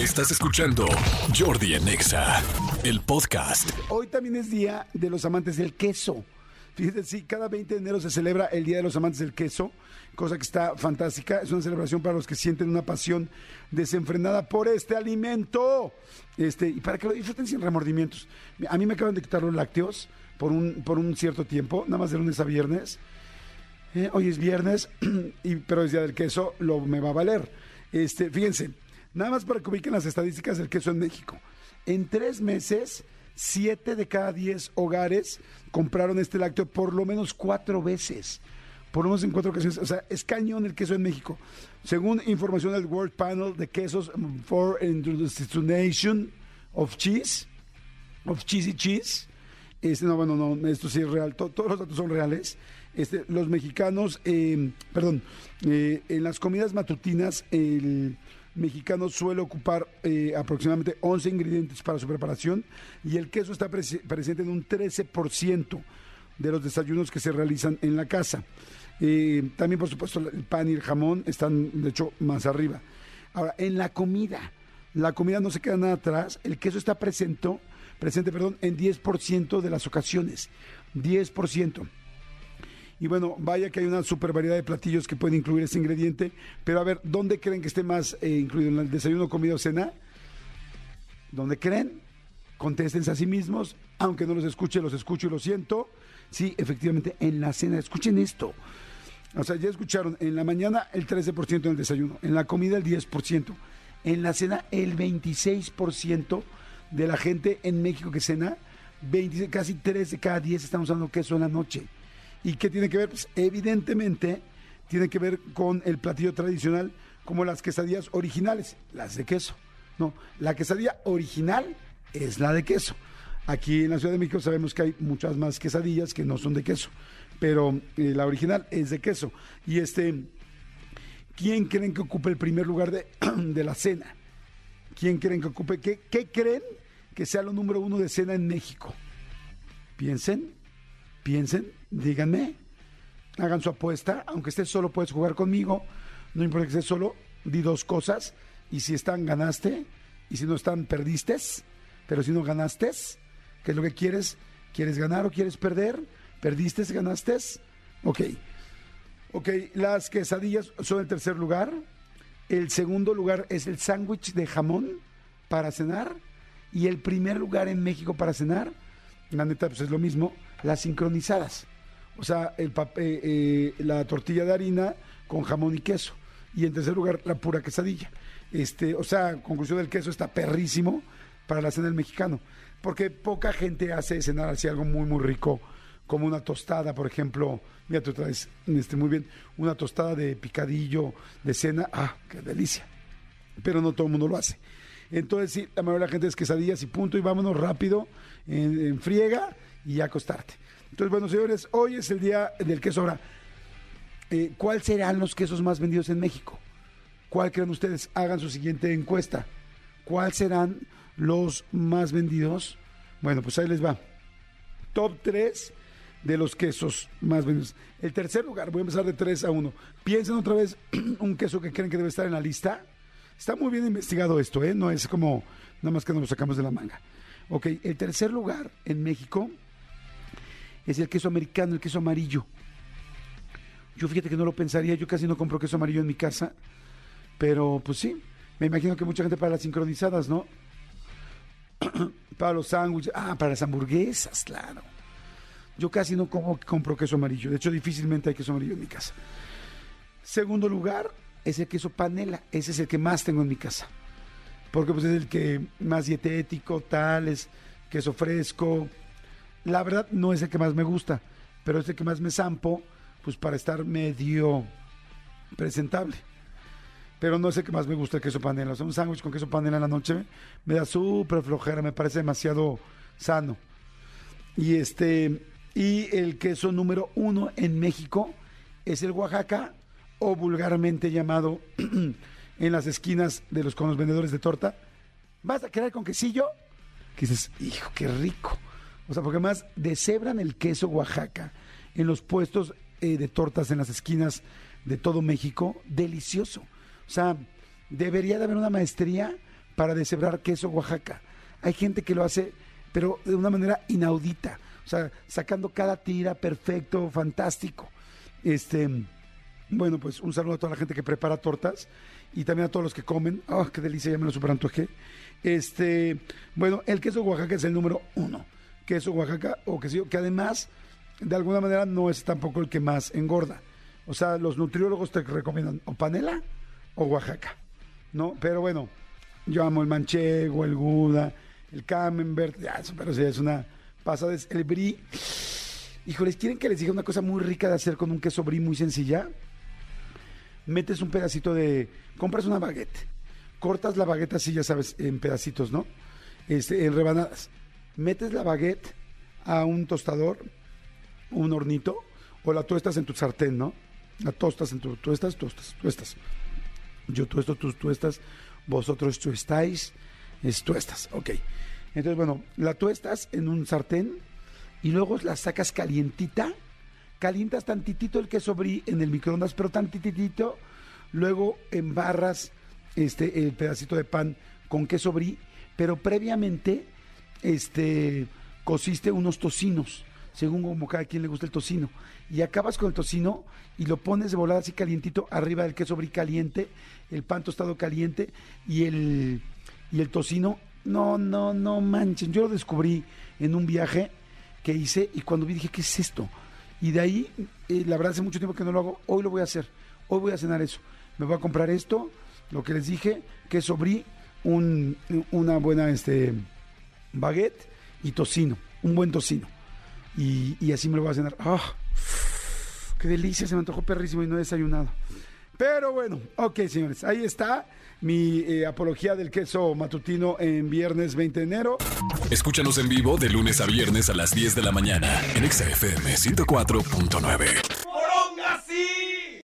Estás escuchando Jordi en Exa, el podcast. Hoy también es Día de los Amantes del Queso. Fíjense, sí, cada 20 de enero se celebra el Día de los Amantes del Queso, cosa que está fantástica. Es una celebración para los que sienten una pasión desenfrenada por este alimento. Este, y para que lo disfruten sin remordimientos. A mí me acaban de quitar los lácteos por un, por un cierto tiempo, nada más de lunes a viernes. Eh, hoy es viernes, y, pero es Día del Queso, lo me va a valer. Este, fíjense, nada más para que ubiquen las estadísticas del queso en México. En tres meses, siete de cada diez hogares compraron este lácteo por lo menos cuatro veces. Por lo menos en cuatro ocasiones. O sea, es cañón el queso en México. Según información del World Panel de Quesos for Industrialization of Cheese, of Cheesy Cheese, este, no, bueno, no, esto sí es real, to- todos los datos son reales. Este, los mexicanos, eh, perdón, eh, en las comidas matutinas, el mexicano suele ocupar eh, aproximadamente 11 ingredientes para su preparación y el queso está prese- presente en un 13% de los desayunos que se realizan en la casa. Eh, también, por supuesto, el pan y el jamón están, de hecho, más arriba. Ahora, en la comida, la comida no se queda nada atrás. El queso está presento, presente perdón, en 10% de las ocasiones. 10%. Y bueno, vaya que hay una super variedad de platillos que pueden incluir este ingrediente. Pero a ver, ¿dónde creen que esté más eh, incluido? ¿En el desayuno, comida o cena? ¿Dónde creen? Contéstense a sí mismos. Aunque no los escuche, los escucho y lo siento. Sí, efectivamente, en la cena. Escuchen esto. O sea, ya escucharon, en la mañana el 13% en el desayuno, en la comida el 10%, en la cena el 26% de la gente en México que cena, 26, casi 3 de cada 10 están usando queso en la noche. ¿Y qué tiene que ver? Pues evidentemente tiene que ver con el platillo tradicional como las quesadillas originales, las de queso. No, la quesadilla original es la de queso. Aquí en la Ciudad de México sabemos que hay muchas más quesadillas que no son de queso, pero eh, la original es de queso. Y este, ¿quién creen que ocupe el primer lugar de, de la cena? ¿Quién creen que ocupe? ¿Qué, ¿Qué creen que sea lo número uno de cena en México? Piensen, piensen, díganme, hagan su apuesta, aunque estés solo puedes jugar conmigo, no importa que estés solo, di dos cosas, y si están ganaste, y si no están perdiste, pero si no ganaste, ¿qué es lo que quieres? ¿Quieres ganar o quieres perder? ¿Perdiste, ganaste? Ok. Ok, las quesadillas son el tercer lugar. El segundo lugar es el sándwich de jamón para cenar. Y el primer lugar en México para cenar, la neta, pues es lo mismo, las sincronizadas. O sea, el papel, eh, la tortilla de harina con jamón y queso. Y en tercer lugar, la pura quesadilla. Este, o sea, conclusión del queso está perrísimo para la cena del mexicano. Porque poca gente hace cenar así algo muy, muy rico, como una tostada, por ejemplo. Mira, tú traes este, muy bien, una tostada de picadillo de cena. ¡Ah, qué delicia! Pero no todo el mundo lo hace. Entonces, sí, la mayoría de la gente es quesadillas y punto, y vámonos rápido, en, en friega y acostarte. Entonces, bueno, señores, hoy es el día del queso. Ahora, eh, ¿cuáles serán los quesos más vendidos en México? ¿Cuál creen ustedes? Hagan su siguiente encuesta. ¿Cuáles serán los más vendidos? Bueno, pues ahí les va. Top 3 de los quesos más vendidos. El tercer lugar, voy a empezar de 3 a 1. Piensen otra vez un queso que creen que debe estar en la lista. Está muy bien investigado esto, ¿eh? No es como nada más que nos lo sacamos de la manga. Ok, el tercer lugar en México es el queso americano, el queso amarillo. Yo fíjate que no lo pensaría, yo casi no compro queso amarillo en mi casa, pero pues sí, me imagino que mucha gente para las sincronizadas, ¿no? para los sándwiches, ah, para las hamburguesas, claro. Yo casi no como, compro queso amarillo, de hecho difícilmente hay queso amarillo en mi casa. Segundo lugar es el queso panela, ese es el que más tengo en mi casa, porque pues es el que más dietético, tal, es queso fresco. La verdad no es el que más me gusta, pero es el que más me zampo, pues para estar medio presentable. Pero no es el que más me gusta el queso panela. O un sándwich con queso panela en la noche me da súper flojera, me parece demasiado sano. Y este, y el queso número uno en México es el Oaxaca, o vulgarmente llamado en las esquinas de los con los vendedores de torta. ¿Vas a quedar con quesillo? Que dices, hijo, qué rico. O sea, porque además deshebran el queso Oaxaca en los puestos eh, de tortas en las esquinas de todo México. Delicioso. O sea, debería de haber una maestría para deshebrar queso Oaxaca. Hay gente que lo hace, pero de una manera inaudita. O sea, sacando cada tira perfecto, fantástico. Este, bueno, pues un saludo a toda la gente que prepara tortas y también a todos los que comen. ¡Oh, qué delicia! Ya me lo superantojé. Este, bueno, el queso Oaxaca es el número uno. Queso Oaxaca o queso que además, de alguna manera, no es tampoco el que más engorda. O sea, los nutriólogos te recomiendan o panela o Oaxaca, ¿no? Pero bueno, yo amo el manchego, el Gouda, el camembert, ya, pero sí, es una pasada. Es el brie. Híjoles, ¿quieren que les diga una cosa muy rica de hacer con un queso brie muy sencilla? Metes un pedacito de... Compras una baguette. Cortas la baguette así, ya sabes, en pedacitos, ¿no? Este, en rebanadas. Metes la baguette a un tostador, un hornito, o la tuestas en tu sartén, ¿no? La tostas en tu... Tuestas, tostas, tuestas. Yo tuesto, tú tuestas, vosotros tuestáis, es tuestas, ok. Entonces, bueno, la tuestas en un sartén y luego la sacas calientita, calientas tantitito el queso brie en el microondas, pero tantitito, luego embarras este el pedacito de pan con queso brie, pero previamente este cociste unos tocinos, según como cada quien le gusta el tocino, y acabas con el tocino y lo pones de volada así calientito arriba del queso brie caliente, el pan tostado caliente y el y el tocino, no, no, no manchen, yo lo descubrí en un viaje que hice y cuando vi dije, ¿qué es esto? Y de ahí, eh, la verdad hace mucho tiempo que no lo hago, hoy lo voy a hacer, hoy voy a cenar eso. Me voy a comprar esto, lo que les dije, queso brie, un, una buena este, baguette y tocino, un buen tocino. Y, así me lo voy a cenar. ¡Ah! ¡Qué delicia! Se me antojó perrísimo y no he desayunado. Pero bueno, ok, señores, ahí está mi eh, apología del queso matutino en viernes 20 de enero. Escúchanos en vivo de lunes a viernes a las 10 de la mañana en XFM 104.9.